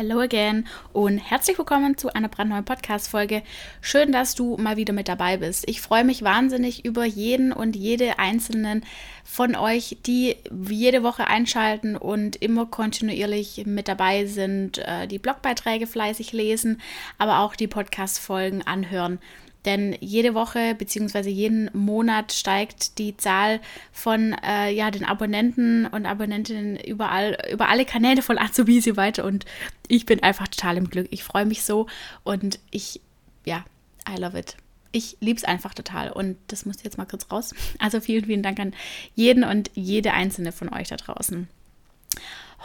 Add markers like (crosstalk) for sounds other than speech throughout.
Hello again und herzlich willkommen zu einer brandneuen Podcast-Folge. Schön, dass du mal wieder mit dabei bist. Ich freue mich wahnsinnig über jeden und jede einzelnen von euch, die jede Woche einschalten und immer kontinuierlich mit dabei sind, äh, die Blogbeiträge fleißig lesen, aber auch die Podcast-Folgen anhören. Denn jede Woche bzw. jeden Monat steigt die Zahl von äh, ja, den Abonnenten und Abonnentinnen überall, über alle Kanäle von Azubisi weiter. Und ich bin einfach total im Glück. Ich freue mich so und ich, ja, I love it. Ich liebe es einfach total und das muss jetzt mal kurz raus. (laughs) Also vielen, vielen Dank an jeden und jede einzelne von euch da draußen.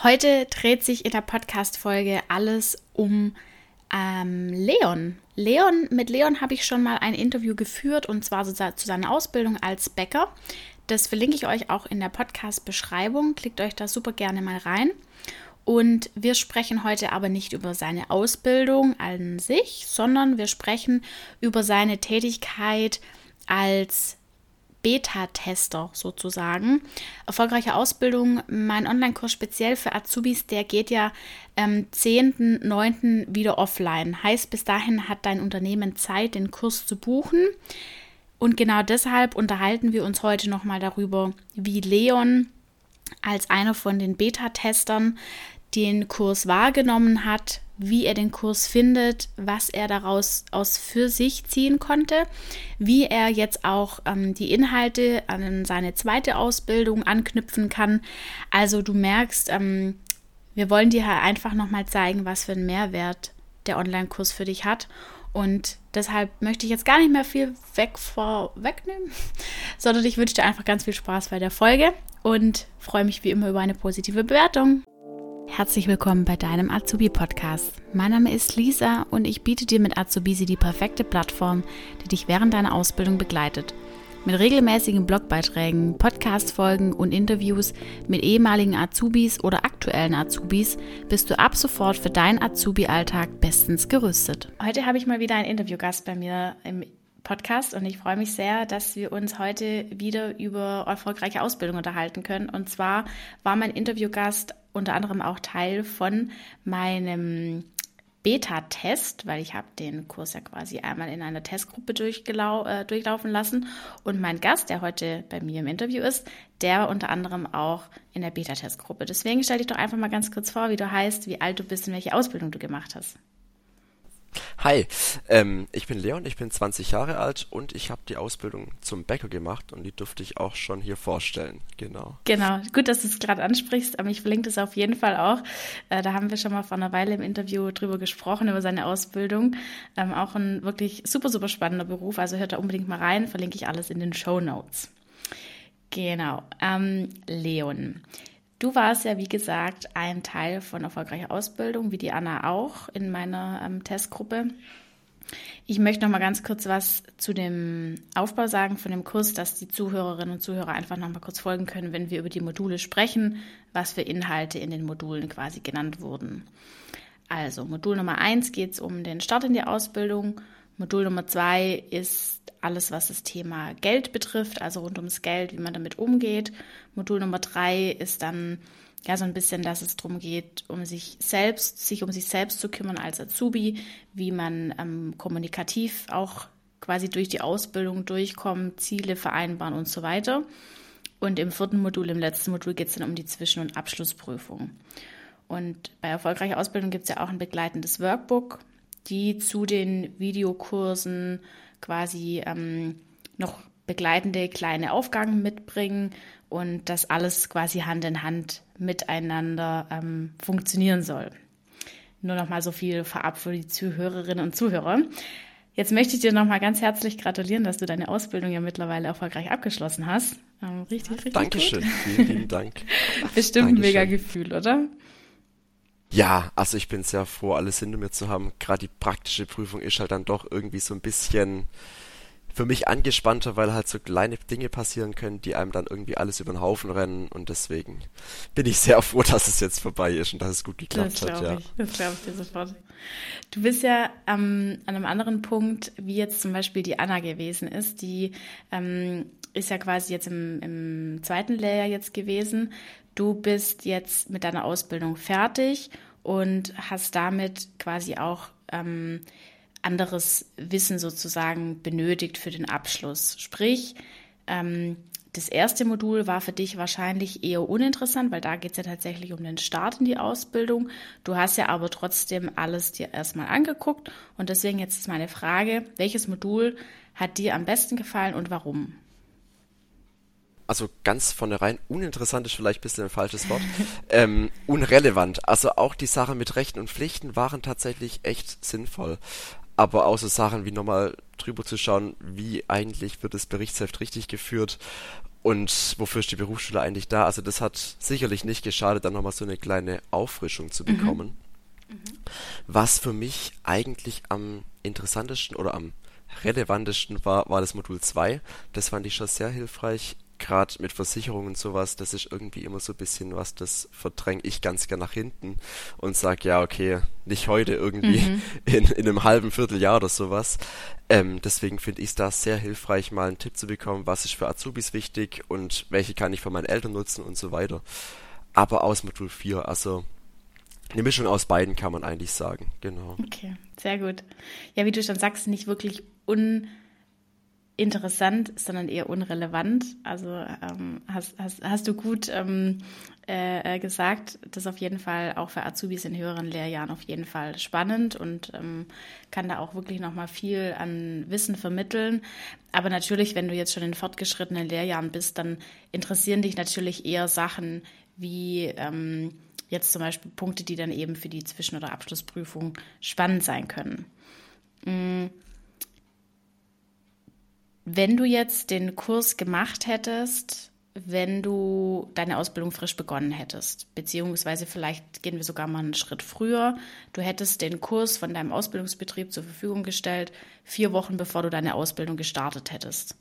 Heute dreht sich in der Podcast-Folge alles um ähm, Leon. Leon, mit Leon habe ich schon mal ein Interview geführt und zwar zu seiner Ausbildung als Bäcker. Das verlinke ich euch auch in der Podcast-Beschreibung. Klickt euch da super gerne mal rein. Und wir sprechen heute aber nicht über seine Ausbildung an sich, sondern wir sprechen über seine Tätigkeit als Beta-Tester sozusagen. Erfolgreiche Ausbildung, mein Online-Kurs speziell für Azubis, der geht ja am 10.9. wieder offline. Heißt, bis dahin hat dein Unternehmen Zeit, den Kurs zu buchen. Und genau deshalb unterhalten wir uns heute nochmal darüber, wie Leon als einer von den Beta-Testern den Kurs wahrgenommen hat, wie er den Kurs findet, was er daraus aus für sich ziehen konnte, wie er jetzt auch ähm, die Inhalte an seine zweite Ausbildung anknüpfen kann. Also du merkst, ähm, wir wollen dir halt einfach nochmal zeigen, was für einen Mehrwert der Online-Kurs für dich hat. Und deshalb möchte ich jetzt gar nicht mehr viel weg vorwegnehmen, (laughs) sondern ich wünsche dir einfach ganz viel Spaß bei der Folge und freue mich wie immer über eine positive Bewertung. Herzlich willkommen bei deinem Azubi-Podcast. Mein Name ist Lisa und ich biete dir mit Azubisi die perfekte Plattform, die dich während deiner Ausbildung begleitet. Mit regelmäßigen Blogbeiträgen, Podcast-Folgen und Interviews mit ehemaligen Azubis oder aktuellen Azubis bist du ab sofort für deinen Azubi-Alltag bestens gerüstet. Heute habe ich mal wieder einen Interviewgast bei mir im Podcast und ich freue mich sehr, dass wir uns heute wieder über erfolgreiche Ausbildung unterhalten können. Und zwar war mein Interviewgast unter anderem auch Teil von meinem Beta-Test, weil ich habe den Kurs ja quasi einmal in einer Testgruppe äh, durchlaufen lassen. Und mein Gast, der heute bei mir im Interview ist, der war unter anderem auch in der Beta-Testgruppe. Deswegen stell dich doch einfach mal ganz kurz vor, wie du heißt, wie alt du bist und welche Ausbildung du gemacht hast. Hi, ähm, ich bin Leon, ich bin 20 Jahre alt und ich habe die Ausbildung zum Bäcker gemacht und die durfte ich auch schon hier vorstellen. Genau. Genau, gut, dass du es gerade ansprichst. Aber ich verlinke das auf jeden Fall auch. Äh, da haben wir schon mal vor einer Weile im Interview drüber gesprochen, über seine Ausbildung. Ähm, auch ein wirklich super, super spannender Beruf. Also hört da unbedingt mal rein, verlinke ich alles in den Show Notes. Genau. Ähm, Leon. Du warst ja, wie gesagt, ein Teil von erfolgreicher Ausbildung, wie die Anna auch in meiner ähm, Testgruppe. Ich möchte noch mal ganz kurz was zu dem Aufbau sagen von dem Kurs, dass die Zuhörerinnen und Zuhörer einfach noch mal kurz folgen können, wenn wir über die Module sprechen, was für Inhalte in den Modulen quasi genannt wurden. Also Modul Nummer eins geht es um den Start in die Ausbildung. Modul Nummer zwei ist alles, was das Thema Geld betrifft, also rund ums Geld, wie man damit umgeht. Modul Nummer drei ist dann ja so ein bisschen, dass es darum geht, um sich selbst, sich um sich selbst zu kümmern als Azubi, wie man ähm, kommunikativ auch quasi durch die Ausbildung durchkommt, Ziele vereinbaren und so weiter. Und im vierten Modul, im letzten Modul geht es dann um die Zwischen- und Abschlussprüfung. Und bei erfolgreicher Ausbildung gibt es ja auch ein begleitendes Workbook, die zu den Videokursen quasi ähm, noch begleitende kleine Aufgaben mitbringen und das alles quasi Hand in Hand miteinander ähm, funktionieren soll. Nur noch mal so viel vorab für die Zuhörerinnen und Zuhörer. Jetzt möchte ich dir noch mal ganz herzlich gratulieren, dass du deine Ausbildung ja mittlerweile erfolgreich abgeschlossen hast. Ähm, richtig, richtig. Dankeschön, gut. vielen lieben Dank. (laughs) Bestimmt Dankeschön. ein mega Gefühl, oder? Ja, also ich bin sehr froh, alles hinter mir zu haben. Gerade die praktische Prüfung ist halt dann doch irgendwie so ein bisschen für mich angespannter, weil halt so kleine Dinge passieren können, die einem dann irgendwie alles über den Haufen rennen und deswegen bin ich sehr froh, dass es jetzt vorbei ist und dass es gut geklappt hat. Ja. Ich, das glaube ich dir sofort. Du bist ja ähm, an einem anderen Punkt, wie jetzt zum Beispiel die Anna gewesen ist, die ähm, ist ja quasi jetzt im, im zweiten Lehrjahr jetzt gewesen. Du bist jetzt mit deiner Ausbildung fertig und hast damit quasi auch ähm, anderes Wissen sozusagen benötigt für den Abschluss. Sprich, ähm, das erste Modul war für dich wahrscheinlich eher uninteressant, weil da geht es ja tatsächlich um den Start in die Ausbildung. Du hast ja aber trotzdem alles dir erstmal angeguckt und deswegen jetzt ist meine Frage, welches Modul hat dir am besten gefallen und warum? Also ganz vornherein uninteressant ist vielleicht ein bisschen ein falsches Wort, ähm, unrelevant. Also auch die Sachen mit Rechten und Pflichten waren tatsächlich echt sinnvoll. Aber auch so Sachen wie nochmal drüber zu schauen, wie eigentlich wird das Berichtsheft richtig geführt und wofür ist die Berufsschule eigentlich da? Also das hat sicherlich nicht geschadet, dann nochmal so eine kleine Auffrischung zu mhm. bekommen. Mhm. Was für mich eigentlich am interessantesten oder am relevantesten war, war das Modul 2. Das fand ich schon sehr hilfreich gerade mit Versicherungen und sowas, das ist irgendwie immer so ein bisschen was, das verdränge ich ganz gern nach hinten und sage, ja, okay, nicht heute irgendwie, mhm. (laughs) in, in einem halben Vierteljahr oder sowas. Ähm, deswegen finde ich es da sehr hilfreich, mal einen Tipp zu bekommen, was ist für Azubis wichtig und welche kann ich von meinen Eltern nutzen und so weiter. Aber aus Modul 4, also eine Mischung aus beiden kann man eigentlich sagen, genau. Okay, sehr gut. Ja, wie du schon sagst, nicht wirklich un interessant, sondern eher unrelevant. Also ähm, hast, hast, hast du gut ähm, äh, gesagt, das ist auf jeden Fall auch für Azubis in höheren Lehrjahren auf jeden Fall spannend und ähm, kann da auch wirklich nochmal viel an Wissen vermitteln. Aber natürlich, wenn du jetzt schon in fortgeschrittenen Lehrjahren bist, dann interessieren dich natürlich eher Sachen wie ähm, jetzt zum Beispiel Punkte, die dann eben für die Zwischen- oder Abschlussprüfung spannend sein können. Mhm wenn du jetzt den Kurs gemacht hättest, wenn du deine Ausbildung frisch begonnen hättest, beziehungsweise vielleicht gehen wir sogar mal einen Schritt früher, du hättest den Kurs von deinem Ausbildungsbetrieb zur Verfügung gestellt, vier Wochen bevor du deine Ausbildung gestartet hättest.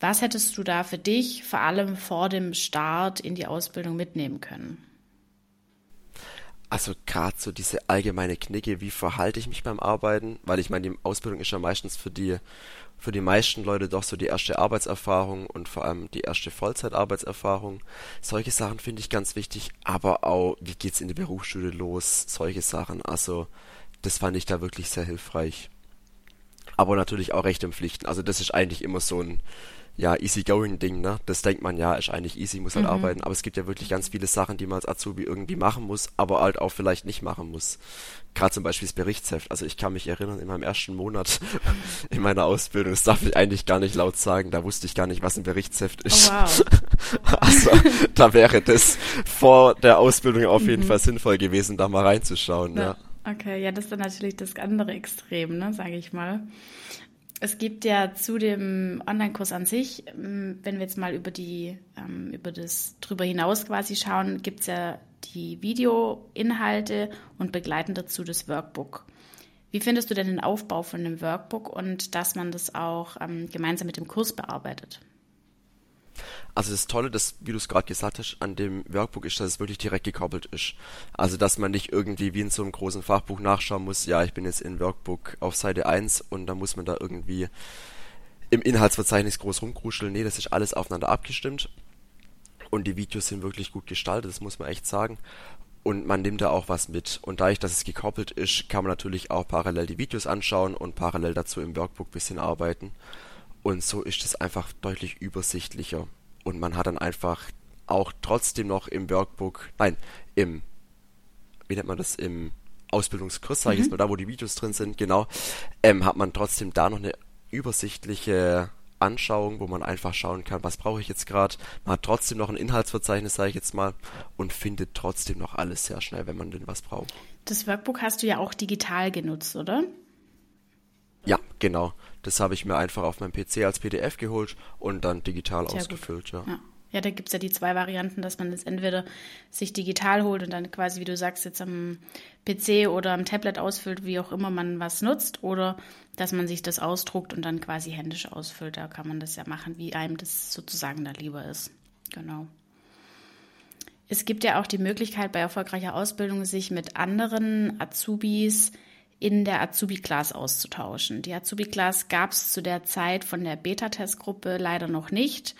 Was hättest du da für dich vor allem vor dem Start in die Ausbildung mitnehmen können? Also gerade so diese allgemeine Knicke, wie verhalte ich mich beim Arbeiten? Weil ich meine, die Ausbildung ist ja meistens für die für die meisten Leute doch so die erste Arbeitserfahrung und vor allem die erste Vollzeitarbeitserfahrung. Solche Sachen finde ich ganz wichtig, aber auch, wie geht's in die Berufsschule los? Solche Sachen. Also, das fand ich da wirklich sehr hilfreich. Aber natürlich auch Rechte und Pflichten. Also, das ist eigentlich immer so ein, ja, easy-going-Ding, ne? Das denkt man ja, ist eigentlich easy, muss halt mhm. arbeiten, aber es gibt ja wirklich ganz viele Sachen, die man als Azubi irgendwie machen muss, aber halt auch vielleicht nicht machen muss. Gerade zum Beispiel das Berichtsheft. Also ich kann mich erinnern, in meinem ersten Monat (laughs) in meiner Ausbildung, das darf ich eigentlich gar nicht laut sagen, da wusste ich gar nicht, was ein Berichtsheft ist. Oh, wow. (laughs) also da wäre das vor der Ausbildung auf jeden mhm. Fall sinnvoll gewesen, da mal reinzuschauen, ja. ja. Okay, ja, das ist dann natürlich das andere Extrem, ne, sage ich mal es gibt ja zu dem Online-Kurs an sich, ähm, wenn wir jetzt mal über die, ähm, über das drüber hinaus quasi schauen, gibt es ja die Videoinhalte und begleitend dazu das Workbook. Wie findest du denn den Aufbau von dem Workbook und dass man das auch ähm, gemeinsam mit dem Kurs bearbeitet? Also das Tolle, das, wie du es gerade gesagt hast, an dem Workbook ist, dass es wirklich direkt gekoppelt ist. Also dass man nicht irgendwie wie in so einem großen Fachbuch nachschauen muss, ja, ich bin jetzt in Workbook auf Seite 1 und dann muss man da irgendwie im Inhaltsverzeichnis groß rumkruscheln. Nee, das ist alles aufeinander abgestimmt. Und die Videos sind wirklich gut gestaltet, das muss man echt sagen. Und man nimmt da auch was mit. Und dadurch, dass es gekoppelt ist, kann man natürlich auch parallel die Videos anschauen und parallel dazu im Workbook bisschen arbeiten. Und so ist es einfach deutlich übersichtlicher. Und man hat dann einfach auch trotzdem noch im Workbook, nein, im, wie nennt man das, im Ausbildungskurs, sage ich jetzt mhm. mal, da wo die Videos drin sind, genau, ähm, hat man trotzdem da noch eine übersichtliche Anschauung, wo man einfach schauen kann, was brauche ich jetzt gerade. Man hat trotzdem noch ein Inhaltsverzeichnis, sage ich jetzt mal, und findet trotzdem noch alles sehr schnell, wenn man denn was braucht. Das Workbook hast du ja auch digital genutzt, oder? Ja, genau. Das habe ich mir einfach auf meinem PC als PDF geholt und dann digital Sehr ausgefüllt, ja. ja. Ja, da gibt es ja die zwei Varianten, dass man es entweder sich digital holt und dann quasi, wie du sagst, jetzt am PC oder am Tablet ausfüllt, wie auch immer man was nutzt, oder dass man sich das ausdruckt und dann quasi händisch ausfüllt. Da kann man das ja machen, wie einem das sozusagen da lieber ist. Genau. Es gibt ja auch die Möglichkeit, bei erfolgreicher Ausbildung sich mit anderen Azubis in der Azubi-Class auszutauschen. Die Azubi-Class gab es zu der Zeit von der Beta-Testgruppe leider noch nicht.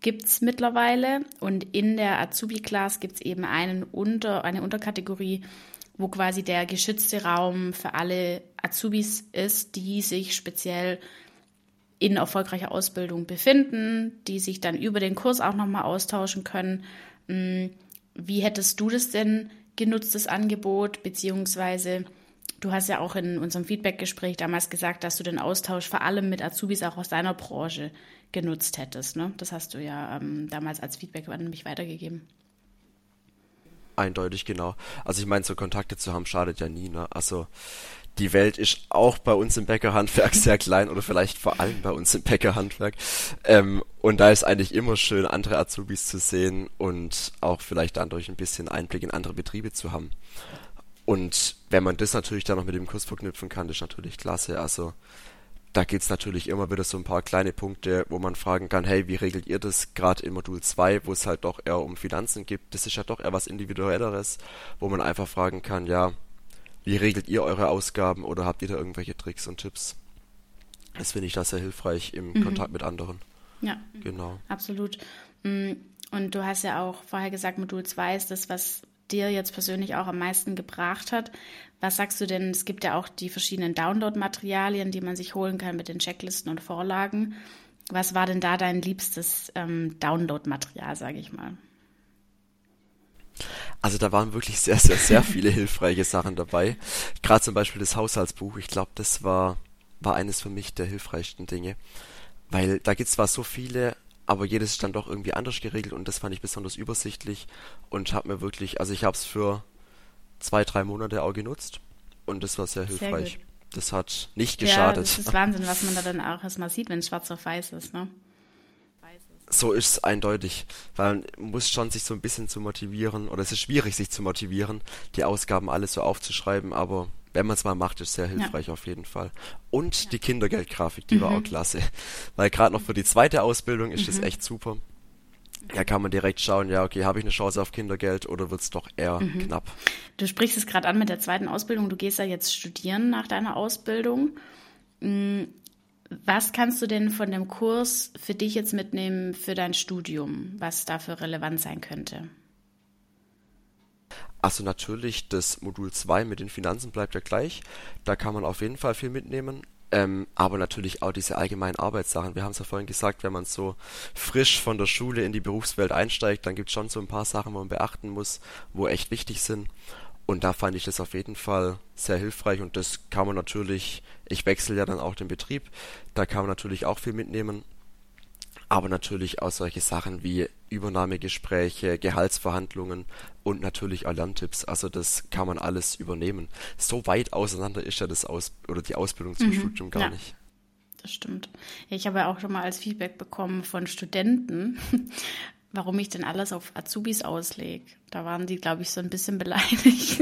gibt es mittlerweile. Und in der Azubi-Class gibt es eben einen Unter, eine Unterkategorie, wo quasi der geschützte Raum für alle Azubis ist, die sich speziell in erfolgreicher Ausbildung befinden, die sich dann über den Kurs auch nochmal austauschen können. Hm, wie hättest du das denn genutzt, das Angebot, beziehungsweise du hast ja auch in unserem Feedback-Gespräch damals gesagt, dass du den Austausch vor allem mit Azubis auch aus deiner Branche genutzt hättest. Ne? Das hast du ja ähm, damals als Feedback an mich weitergegeben. Eindeutig, genau. Also ich meine, so Kontakte zu haben schadet ja nie. Ne? Also die Welt ist auch bei uns im Bäckerhandwerk (laughs) sehr klein oder vielleicht vor allem bei uns im Bäckerhandwerk. Ähm, und da ist eigentlich immer schön, andere Azubis zu sehen und auch vielleicht dadurch ein bisschen Einblick in andere Betriebe zu haben. Und wenn man das natürlich dann noch mit dem Kurs verknüpfen kann, ist natürlich klasse. Also da gibt's natürlich immer wieder so ein paar kleine Punkte, wo man fragen kann, hey, wie regelt ihr das gerade in Modul 2, wo es halt doch eher um Finanzen gibt? Das ist ja doch eher was Individuelleres, wo man einfach fragen kann, ja, wie regelt ihr eure Ausgaben oder habt ihr da irgendwelche Tricks und Tipps? Das finde ich da sehr hilfreich im mhm. Kontakt mit anderen. Ja, genau. Absolut. Mm, und du hast ja auch vorher gesagt, Modul 2 ist das, was dir jetzt persönlich auch am meisten gebracht hat. Was sagst du denn? Es gibt ja auch die verschiedenen Download-Materialien, die man sich holen kann mit den Checklisten und Vorlagen. Was war denn da dein liebstes ähm, Download-Material, sage ich mal? Also da waren wirklich sehr, sehr, sehr viele (laughs) hilfreiche Sachen dabei. Gerade zum Beispiel das Haushaltsbuch. Ich glaube, das war, war eines für mich der hilfreichsten Dinge. Weil da gibt es zwar so viele, aber jedes ist dann doch irgendwie anders geregelt und das fand ich besonders übersichtlich und habe mir wirklich, also ich habe es für zwei, drei Monate auch genutzt und das war sehr hilfreich. Sehr das hat nicht geschadet. Ja, das ist Wahnsinn, was man da dann auch erstmal sieht, wenn es schwarz auf weiß ist, ne? So ist es eindeutig, weil man muss schon sich so ein bisschen zu motivieren, oder es ist schwierig, sich zu motivieren, die Ausgaben alles so aufzuschreiben, aber wenn man es mal macht, ist sehr hilfreich ja. auf jeden Fall. Und ja. die Kindergeldgrafik, die mhm. war auch klasse, weil gerade noch für die zweite Ausbildung ist mhm. das echt super. Da kann man direkt schauen, ja, okay, habe ich eine Chance auf Kindergeld oder wird es doch eher mhm. knapp? Du sprichst es gerade an mit der zweiten Ausbildung. Du gehst ja jetzt studieren nach deiner Ausbildung. Mm, was kannst du denn von dem Kurs für dich jetzt mitnehmen für dein Studium, was dafür relevant sein könnte? Also natürlich, das Modul 2 mit den Finanzen bleibt ja gleich. Da kann man auf jeden Fall viel mitnehmen. Ähm, aber natürlich auch diese allgemeinen Arbeitssachen. Wir haben es ja vorhin gesagt, wenn man so frisch von der Schule in die Berufswelt einsteigt, dann gibt es schon so ein paar Sachen, wo man beachten muss, wo echt wichtig sind. Und da fand ich das auf jeden Fall sehr hilfreich und das kann man natürlich, ich wechsle ja dann auch den Betrieb, da kann man natürlich auch viel mitnehmen, aber natürlich auch solche Sachen wie Übernahmegespräche, Gehaltsverhandlungen und natürlich auch Lerntipps. Also das kann man alles übernehmen. So weit auseinander ist ja das Aus oder die Ausbildung zum mhm, Studium gar ja. nicht. Das stimmt. Ich habe ja auch schon mal als Feedback bekommen von Studenten, (laughs) warum ich denn alles auf Azubis auslege. Da waren die, glaube ich, so ein bisschen beleidigt. (laughs)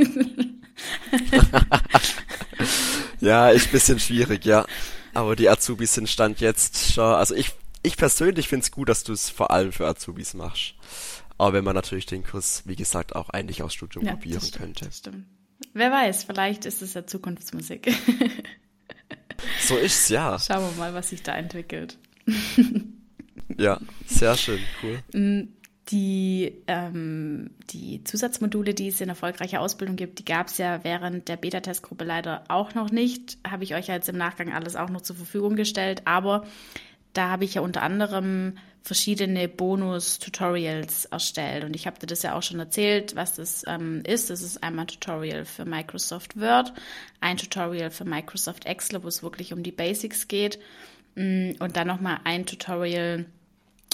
ja, ist ein bisschen schwierig, ja. Aber die Azubis sind Stand jetzt schon, also ich, ich persönlich finde es gut, dass du es vor allem für Azubis machst. Aber wenn man natürlich den Kurs, wie gesagt, auch eigentlich aus Studium ja, probieren stimmt, könnte. Stimmt. Wer weiß, vielleicht ist es ja Zukunftsmusik. (laughs) so ist's ja. Schauen wir mal, was sich da entwickelt. Ja, sehr schön, cool. Mm, die, ähm, die Zusatzmodule, die es in erfolgreicher Ausbildung gibt, die gab es ja während der Beta-Testgruppe leider auch noch nicht. Habe ich euch ja jetzt im Nachgang alles auch noch zur Verfügung gestellt. Aber da habe ich ja unter anderem verschiedene Bonus-Tutorials erstellt. Und ich habe dir das ja auch schon erzählt, was das ähm, ist. Das ist einmal ein Tutorial für Microsoft Word, ein Tutorial für Microsoft Excel, wo es wirklich um die Basics geht. Mm, und dann nochmal ein Tutorial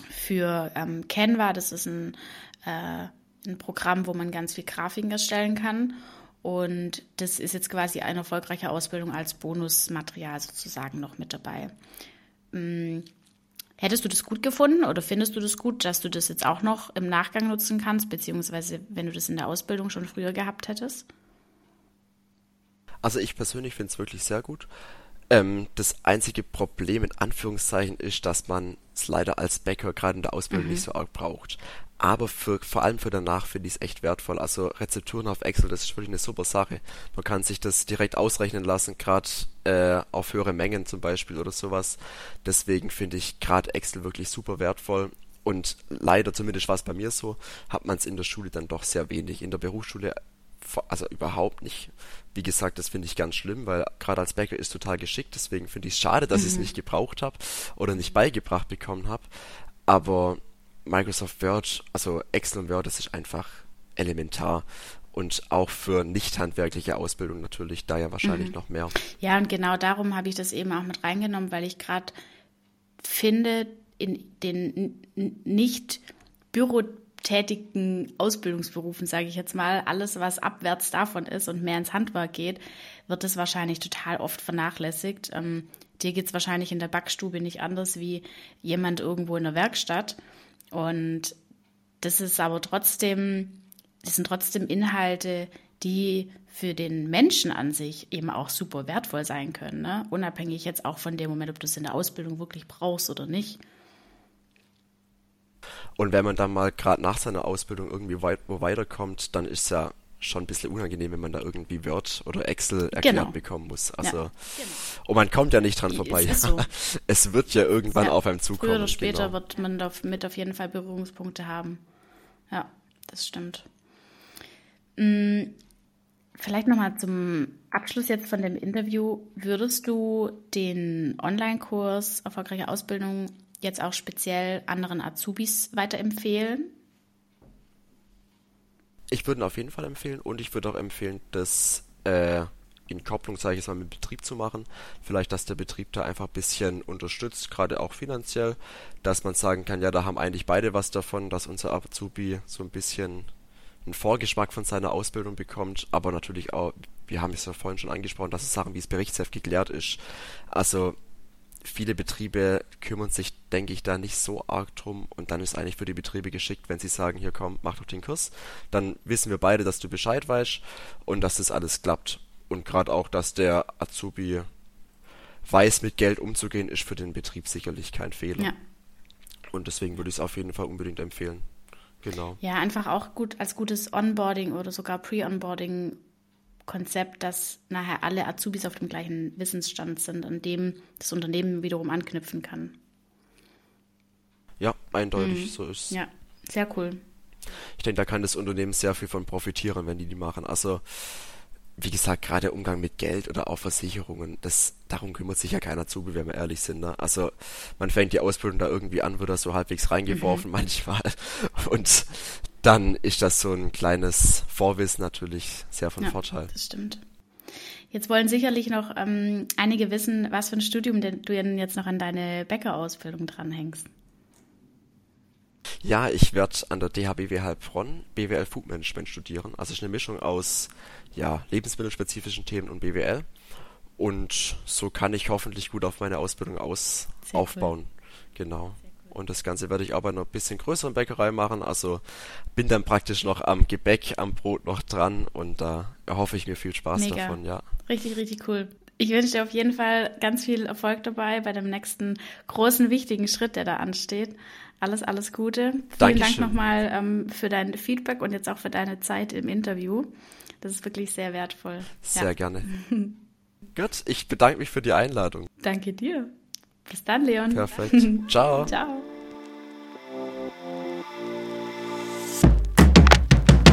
für ähm, Canva. Das ist ein, äh, ein Programm, wo man ganz viel Grafiken erstellen kann. Und das ist jetzt quasi eine erfolgreiche Ausbildung als Bonusmaterial sozusagen noch mit dabei. Ähm, hättest du das gut gefunden oder findest du das gut, dass du das jetzt auch noch im Nachgang nutzen kannst, beziehungsweise wenn du das in der Ausbildung schon früher gehabt hättest? Also ich persönlich finde es wirklich sehr gut. Ähm, das einzige Problem in Anführungszeichen ist, dass man es leider als Bäcker gerade in der Ausbildung mhm. nicht so arg braucht. Aber für, vor allem für danach finde ich es echt wertvoll. Also Rezepturen auf Excel, das ist wirklich eine super Sache. Man kann sich das direkt ausrechnen lassen, gerade äh, auf höhere Mengen zum Beispiel oder sowas. Deswegen finde ich gerade Excel wirklich super wertvoll. Und leider, zumindest war es bei mir so, hat man es in der Schule dann doch sehr wenig. In der Berufsschule also überhaupt nicht. Wie gesagt, das finde ich ganz schlimm, weil gerade als Bäcker ist total geschickt, deswegen finde ich es schade, dass mhm. ich es nicht gebraucht habe oder nicht beigebracht bekommen habe. Aber Microsoft Word, also Excel und Word, das ist einfach elementar. Und auch für nicht handwerkliche Ausbildung natürlich, da ja wahrscheinlich mhm. noch mehr. Ja, und genau darum habe ich das eben auch mit reingenommen, weil ich gerade finde, in den nicht bürotätigen Ausbildungsberufen, sage ich jetzt mal, alles, was abwärts davon ist und mehr ins Handwerk geht, wird es wahrscheinlich total oft vernachlässigt. Ähm, dir es wahrscheinlich in der Backstube nicht anders wie jemand irgendwo in der Werkstatt. Und das ist aber trotzdem, das sind trotzdem Inhalte, die für den Menschen an sich eben auch super wertvoll sein können. Ne? Unabhängig jetzt auch von dem Moment, ob du es in der Ausbildung wirklich brauchst oder nicht. Und wenn man dann mal gerade nach seiner Ausbildung irgendwie weit, wo weiterkommt, dann ist es ja schon ein bisschen unangenehm, wenn man da irgendwie Word oder Excel erklärt genau. bekommen muss. Also ja, genau. und man kommt ja nicht dran vorbei. So. (laughs) es wird ja irgendwann ja, auf einem zukommen. Früher oder später genau. wird man damit auf jeden Fall Berührungspunkte haben. Ja, das stimmt. Hm, vielleicht nochmal zum Abschluss jetzt von dem Interview. Würdest du den Online-Kurs Erfolgreiche Ausbildung jetzt auch speziell anderen Azubis weiterempfehlen? Ich würde ihn auf jeden Fall empfehlen und ich würde auch empfehlen, das äh, in Kopplung, sage ich jetzt mal, mit Betrieb zu machen. Vielleicht, dass der Betrieb da einfach ein bisschen unterstützt, gerade auch finanziell, dass man sagen kann, ja, da haben eigentlich beide was davon, dass unser Azubi so ein bisschen einen Vorgeschmack von seiner Ausbildung bekommt, aber natürlich auch, wir haben es ja vorhin schon angesprochen, dass es Sachen wie das Berichtsheft geklärt ist. Also viele Betriebe kümmern sich, denke ich, da nicht so arg drum und dann ist eigentlich für die Betriebe geschickt, wenn sie sagen, hier komm, mach doch den Kurs, dann wissen wir beide, dass du Bescheid weißt und dass das alles klappt. Und gerade auch, dass der Azubi weiß, mit Geld umzugehen, ist für den Betrieb sicherlich kein Fehler. Ja. Und deswegen würde ich es auf jeden Fall unbedingt empfehlen. Genau. Ja, einfach auch gut als gutes Onboarding oder sogar Pre-Onboarding Konzept, dass nachher alle Azubis auf dem gleichen Wissensstand sind, an dem das Unternehmen wiederum anknüpfen kann. Ja, eindeutig, mhm. so ist es. Ja, sehr cool. Ich denke, da kann das Unternehmen sehr viel von profitieren, wenn die die machen. Also, wie gesagt, gerade der Umgang mit Geld oder auch Versicherungen, das, darum kümmert sich ja keiner zu, wenn wir ehrlich sind. Ne? Also man fängt die Ausbildung da irgendwie an, wird da so halbwegs reingeworfen mhm. manchmal. (laughs) Und dann ist das so ein kleines Vorwissen natürlich sehr von ja, Vorteil. Das stimmt. Jetzt wollen sicherlich noch ähm, einige wissen, was für ein Studium denn du denn jetzt noch an deine Bäckerausbildung dranhängst. Ja, ich werde an der DHBW Heilbronn BWL Food Management studieren. Also es ist eine Mischung aus ja, lebensmittelspezifischen Themen und BWL. Und so kann ich hoffentlich gut auf meine Ausbildung aus aufbauen. Cool. Genau. Und das Ganze werde ich aber noch ein bisschen größeren Bäckerei machen. Also bin dann praktisch noch am Gebäck, am Brot noch dran und da erhoffe ich mir viel Spaß Mega. davon, ja. Richtig, richtig cool. Ich wünsche dir auf jeden Fall ganz viel Erfolg dabei bei dem nächsten großen, wichtigen Schritt, der da ansteht. Alles, alles Gute. Vielen Dankeschön. Dank nochmal ähm, für dein Feedback und jetzt auch für deine Zeit im Interview. Das ist wirklich sehr wertvoll. Sehr ja. gerne. (laughs) Gut, ich bedanke mich für die Einladung. Danke dir. Bis dann, Leon. Perfekt. Ciao. (laughs) Ciao.